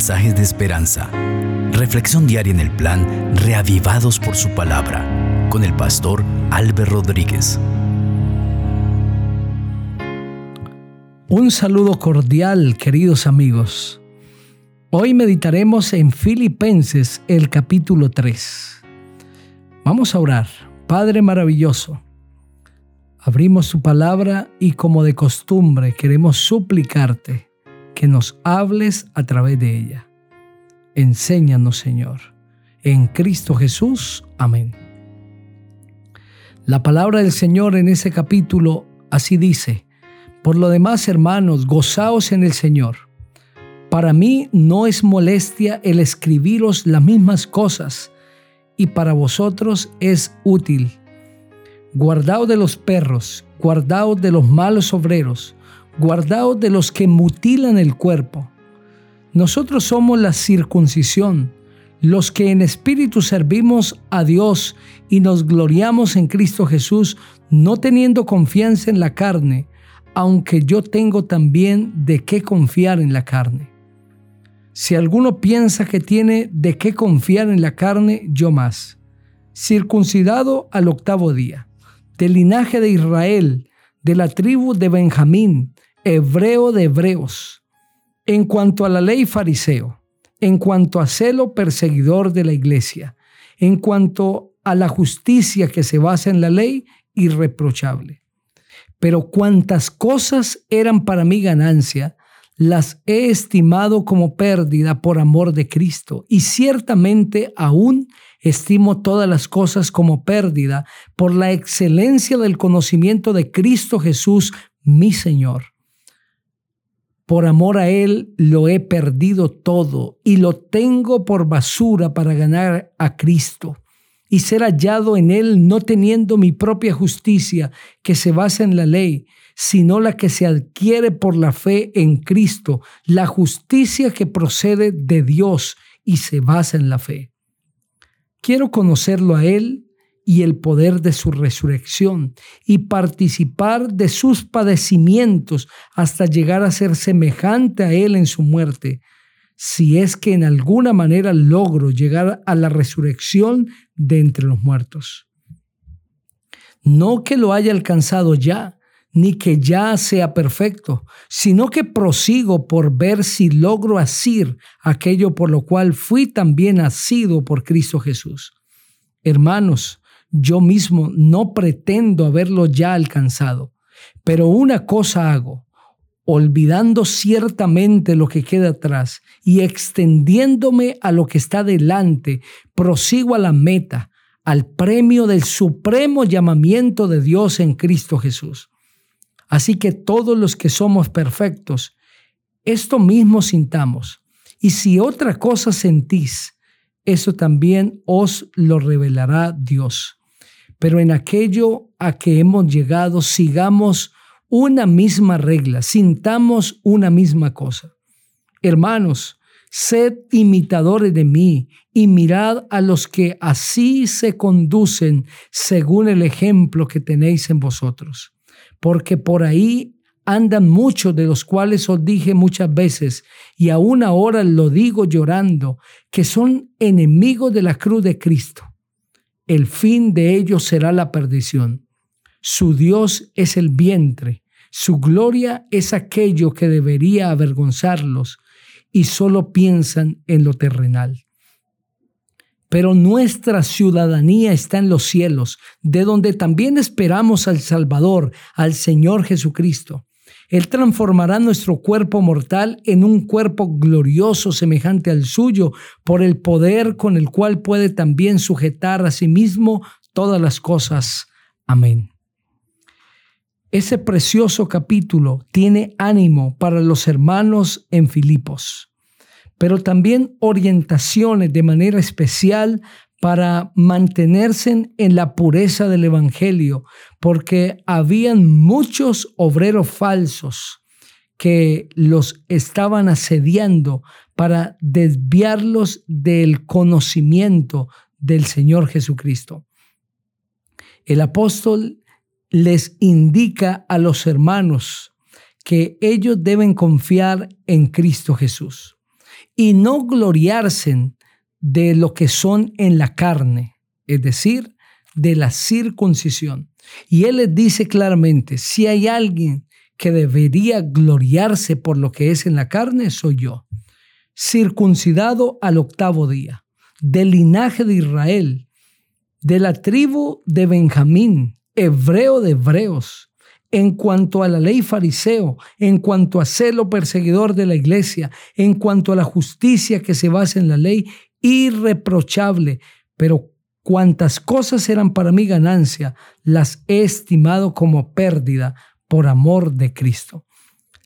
mensajes de esperanza. Reflexión diaria en el plan Reavivados por su palabra con el pastor Álvaro Rodríguez. Un saludo cordial, queridos amigos. Hoy meditaremos en Filipenses el capítulo 3. Vamos a orar. Padre maravilloso, abrimos su palabra y como de costumbre queremos suplicarte que nos hables a través de ella. Enséñanos, Señor. En Cristo Jesús. Amén. La palabra del Señor en ese capítulo así dice, por lo demás, hermanos, gozaos en el Señor. Para mí no es molestia el escribiros las mismas cosas, y para vosotros es útil. Guardaos de los perros, guardaos de los malos obreros, guardaos de los que mutilan el cuerpo. Nosotros somos la circuncisión, los que en espíritu servimos a Dios y nos gloriamos en Cristo Jesús, no teniendo confianza en la carne, aunque yo tengo también de qué confiar en la carne. Si alguno piensa que tiene de qué confiar en la carne, yo más. Circuncidado al octavo día, del linaje de Israel, de la tribu de Benjamín, hebreo de hebreos. En cuanto a la ley fariseo, en cuanto a celo perseguidor de la iglesia, en cuanto a la justicia que se basa en la ley, irreprochable pero cuantas cosas eran para mi ganancia, las he estimado como pérdida por amor de Cristo, y ciertamente aún estimo todas las cosas como pérdida por la excelencia del conocimiento de Cristo Jesús, mi Señor. Por amor a Él lo he perdido todo y lo tengo por basura para ganar a Cristo y ser hallado en él no teniendo mi propia justicia que se basa en la ley, sino la que se adquiere por la fe en Cristo, la justicia que procede de Dios y se basa en la fe. Quiero conocerlo a Él y el poder de su resurrección y participar de sus padecimientos hasta llegar a ser semejante a Él en su muerte, si es que en alguna manera logro llegar a la resurrección de entre los muertos. No que lo haya alcanzado ya, ni que ya sea perfecto, sino que prosigo por ver si logro asir aquello por lo cual fui también asido por Cristo Jesús. Hermanos, yo mismo no pretendo haberlo ya alcanzado, pero una cosa hago olvidando ciertamente lo que queda atrás y extendiéndome a lo que está delante, prosigo a la meta, al premio del supremo llamamiento de Dios en Cristo Jesús. Así que todos los que somos perfectos, esto mismo sintamos. Y si otra cosa sentís, eso también os lo revelará Dios. Pero en aquello a que hemos llegado, sigamos una misma regla, sintamos una misma cosa. Hermanos, sed imitadores de mí y mirad a los que así se conducen según el ejemplo que tenéis en vosotros. Porque por ahí andan muchos de los cuales os dije muchas veces, y aún ahora lo digo llorando, que son enemigos de la cruz de Cristo. El fin de ellos será la perdición. Su Dios es el vientre, su gloria es aquello que debería avergonzarlos y solo piensan en lo terrenal. Pero nuestra ciudadanía está en los cielos, de donde también esperamos al Salvador, al Señor Jesucristo. Él transformará nuestro cuerpo mortal en un cuerpo glorioso semejante al suyo, por el poder con el cual puede también sujetar a sí mismo todas las cosas. Amén. Ese precioso capítulo tiene ánimo para los hermanos en Filipos, pero también orientaciones de manera especial para mantenerse en la pureza del Evangelio, porque habían muchos obreros falsos que los estaban asediando para desviarlos del conocimiento del Señor Jesucristo. El apóstol les indica a los hermanos que ellos deben confiar en Cristo Jesús. y no gloriarse de lo que son en la carne, es decir, de la circuncisión. Y él les dice claramente, si hay alguien que debería gloriarse por lo que es en la carne, soy yo, circuncidado al octavo día, del linaje de Israel, de la tribu de Benjamín, hebreo de hebreos, en cuanto a la ley fariseo, en cuanto a celo perseguidor de la iglesia, en cuanto a la justicia que se basa en la ley, irreprochable. Pero cuantas cosas eran para mí ganancia, las he estimado como pérdida por amor de Cristo.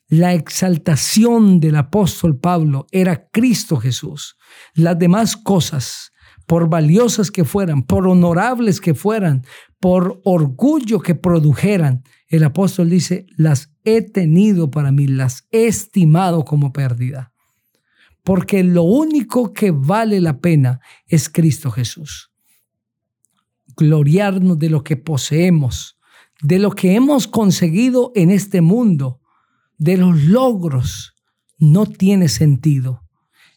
La exaltación del apóstol Pablo era Cristo Jesús. Las demás cosas, por valiosas que fueran, por honorables que fueran, por orgullo que produjeran, el apóstol dice, las he tenido para mí, las he estimado como pérdida. Porque lo único que vale la pena es Cristo Jesús. Gloriarnos de lo que poseemos, de lo que hemos conseguido en este mundo, de los logros, no tiene sentido.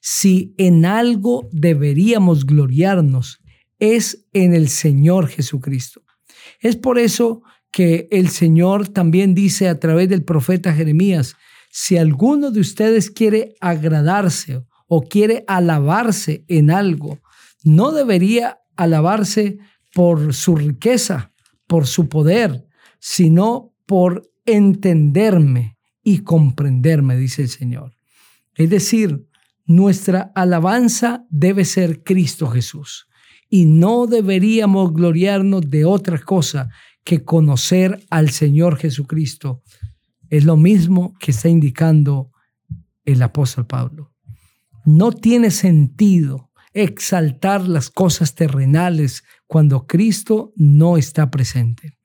Si en algo deberíamos gloriarnos, es en el Señor Jesucristo. Es por eso que el Señor también dice a través del profeta Jeremías, si alguno de ustedes quiere agradarse o quiere alabarse en algo, no debería alabarse por su riqueza, por su poder, sino por entenderme y comprenderme, dice el Señor. Es decir, nuestra alabanza debe ser Cristo Jesús y no deberíamos gloriarnos de otra cosa que conocer al Señor Jesucristo. Es lo mismo que está indicando el apóstol Pablo. No tiene sentido exaltar las cosas terrenales cuando Cristo no está presente.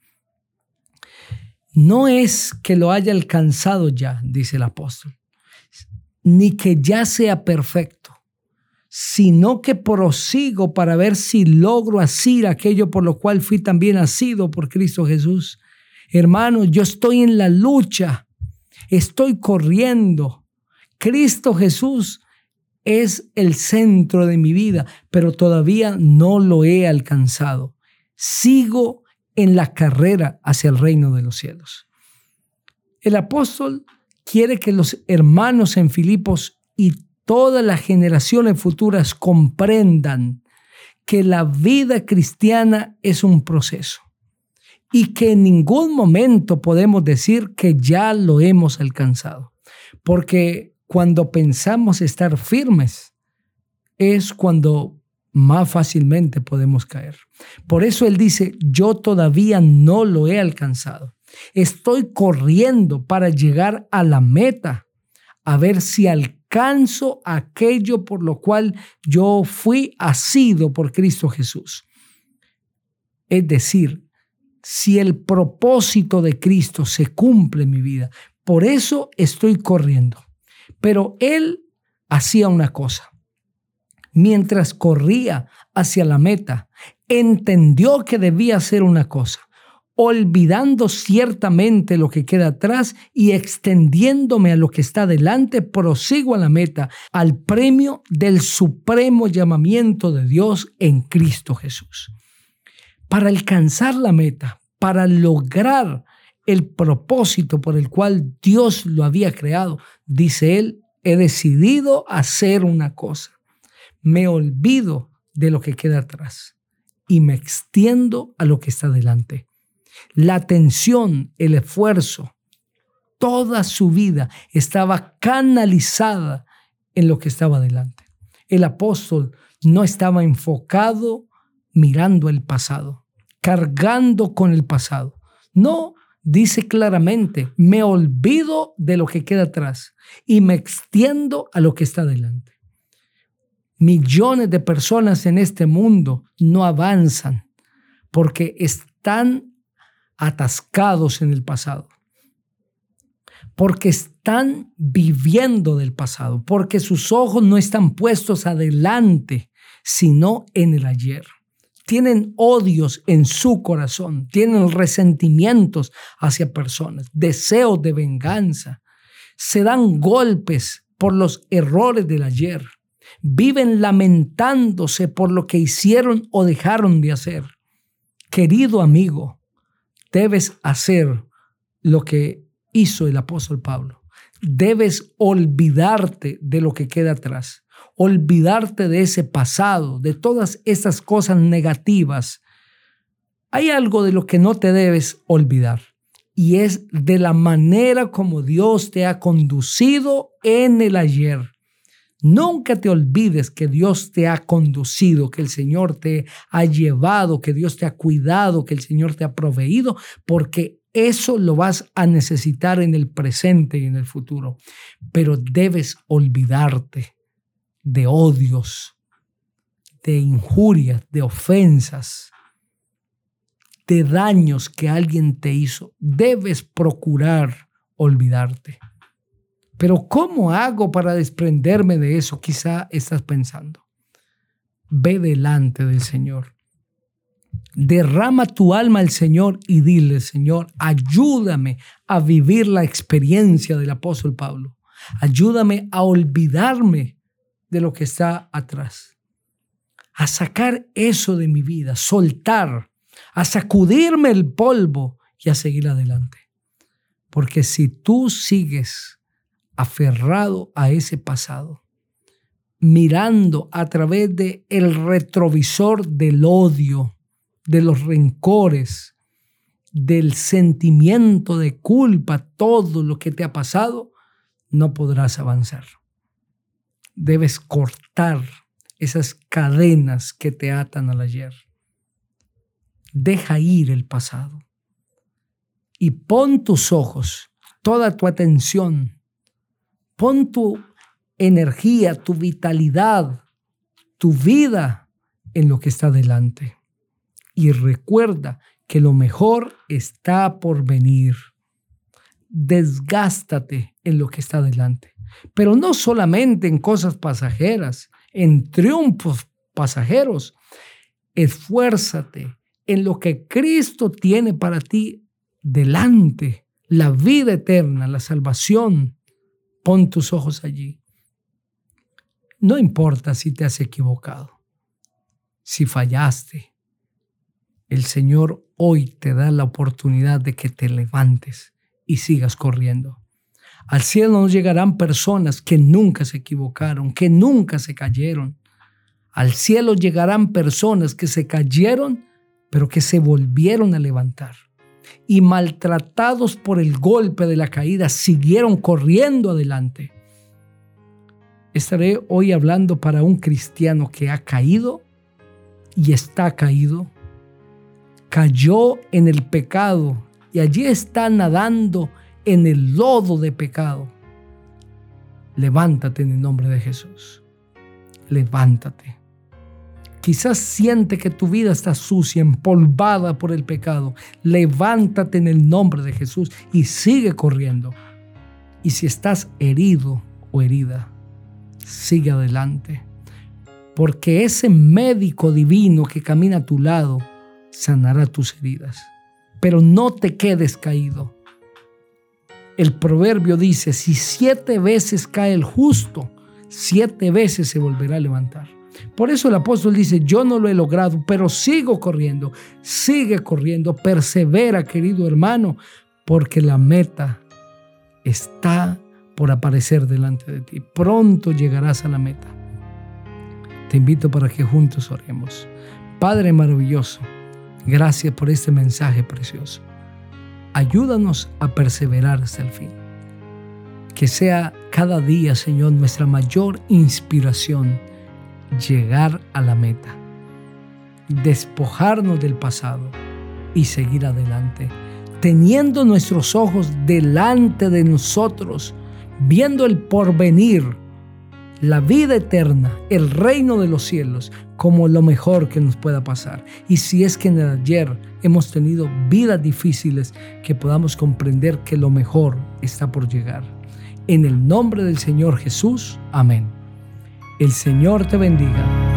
No es que lo haya alcanzado ya, dice el apóstol, ni que ya sea perfecto sino que prosigo para ver si logro asir aquello por lo cual fui también nacido por Cristo Jesús. Hermanos, yo estoy en la lucha, estoy corriendo. Cristo Jesús es el centro de mi vida, pero todavía no lo he alcanzado. Sigo en la carrera hacia el reino de los cielos. El apóstol quiere que los hermanos en Filipos y todas las generaciones futuras comprendan que la vida cristiana es un proceso y que en ningún momento podemos decir que ya lo hemos alcanzado. Porque cuando pensamos estar firmes es cuando más fácilmente podemos caer. Por eso él dice, yo todavía no lo he alcanzado. Estoy corriendo para llegar a la meta, a ver si alcanzo aquello por lo cual yo fui asido por Cristo Jesús. Es decir, si el propósito de Cristo se cumple en mi vida, por eso estoy corriendo. Pero Él hacía una cosa. Mientras corría hacia la meta, entendió que debía hacer una cosa olvidando ciertamente lo que queda atrás y extendiéndome a lo que está delante, prosigo a la meta, al premio del supremo llamamiento de Dios en Cristo Jesús. Para alcanzar la meta, para lograr el propósito por el cual Dios lo había creado, dice él, he decidido hacer una cosa. Me olvido de lo que queda atrás y me extiendo a lo que está delante la atención, el esfuerzo, toda su vida estaba canalizada en lo que estaba delante. El apóstol no estaba enfocado mirando el pasado, cargando con el pasado. No, dice claramente, me olvido de lo que queda atrás y me extiendo a lo que está delante. Millones de personas en este mundo no avanzan porque están atascados en el pasado, porque están viviendo del pasado, porque sus ojos no están puestos adelante, sino en el ayer. Tienen odios en su corazón, tienen resentimientos hacia personas, deseos de venganza, se dan golpes por los errores del ayer, Viven lamentándose por lo que hicieron o dejaron de hacer. Querido amigo, debes hacer lo que hizo el apóstol Pablo. Debes olvidarte de lo que queda atrás, olvidarte de ese pasado, de todas esas cosas negativas. Hay algo de lo que no te debes olvidar y es de la manera como Dios te ha conducido en el ayer. Nunca te olvides que Dios te ha conducido, que el Señor te ha llevado, que Dios te ha cuidado, que el Señor te ha proveído, porque eso lo vas a necesitar en el presente y en el futuro. Pero debes olvidarte de odios, de injurias, de ofensas, de daños que alguien te hizo. Debes procurar olvidarte. Pero ¿cómo hago para desprenderme de eso? Quizá estás pensando. Ve delante del Señor. Derrama tu alma al Señor y dile, Señor, ayúdame a vivir la experiencia del apóstol Pablo. Ayúdame a olvidarme de lo que está atrás. A sacar eso de mi vida, soltar, a sacudirme el polvo y a seguir adelante. Porque si tú sigues aferrado a ese pasado, mirando a través de el retrovisor del odio, de los rencores, del sentimiento de culpa, todo lo que te ha pasado, no podrás avanzar. Debes cortar esas cadenas que te atan al ayer. Deja ir el pasado y pon tus ojos, toda tu atención Pon tu energía, tu vitalidad, tu vida en lo que está delante. Y recuerda que lo mejor está por venir. Desgástate en lo que está delante. Pero no solamente en cosas pasajeras, en triunfos pasajeros. Esfuérzate en lo que Cristo tiene para ti delante, la vida eterna, la salvación, Pon tus ojos allí. No importa si te has equivocado, si fallaste. El Señor hoy te da la oportunidad de que te levantes y sigas corriendo. Al cielo nos llegarán personas que nunca se equivocaron, que nunca se cayeron. Al cielo llegarán personas que se cayeron, pero que se volvieron a levantar y maltratados por el golpe de la caída, siguieron corriendo adelante. Estaré hoy hablando para un cristiano que ha caído y está caído. Cayó en el pecado y allí está nadando en el lodo de pecado. Levántate en el nombre de Jesús. Levántate. Quizás siente que tu vida está sucia, empolvada por el pecado. Levántate en el nombre de Jesús y sigue corriendo. Y si estás herido o herida, sigue adelante. Porque ese médico divino que camina a tu lado sanará tus heridas. Pero no te quedes caído. El proverbio dice, si siete veces cae el justo, siete veces se volverá a levantar. Por eso el apóstol dice, yo no lo he logrado, pero sigo corriendo, sigue corriendo, persevera querido hermano, porque la meta está por aparecer delante de ti. Pronto llegarás a la meta. Te invito para que juntos oremos. Padre maravilloso, gracias por este mensaje precioso. Ayúdanos a perseverar hasta el fin. Que sea cada día, Señor, nuestra mayor inspiración llegar a la meta, despojarnos del pasado y seguir adelante, teniendo nuestros ojos delante de nosotros, viendo el porvenir, la vida eterna, el reino de los cielos, como lo mejor que nos pueda pasar. Y si es que en ayer hemos tenido vidas difíciles, que podamos comprender que lo mejor está por llegar. En el nombre del Señor Jesús, amén. El Señor te bendiga.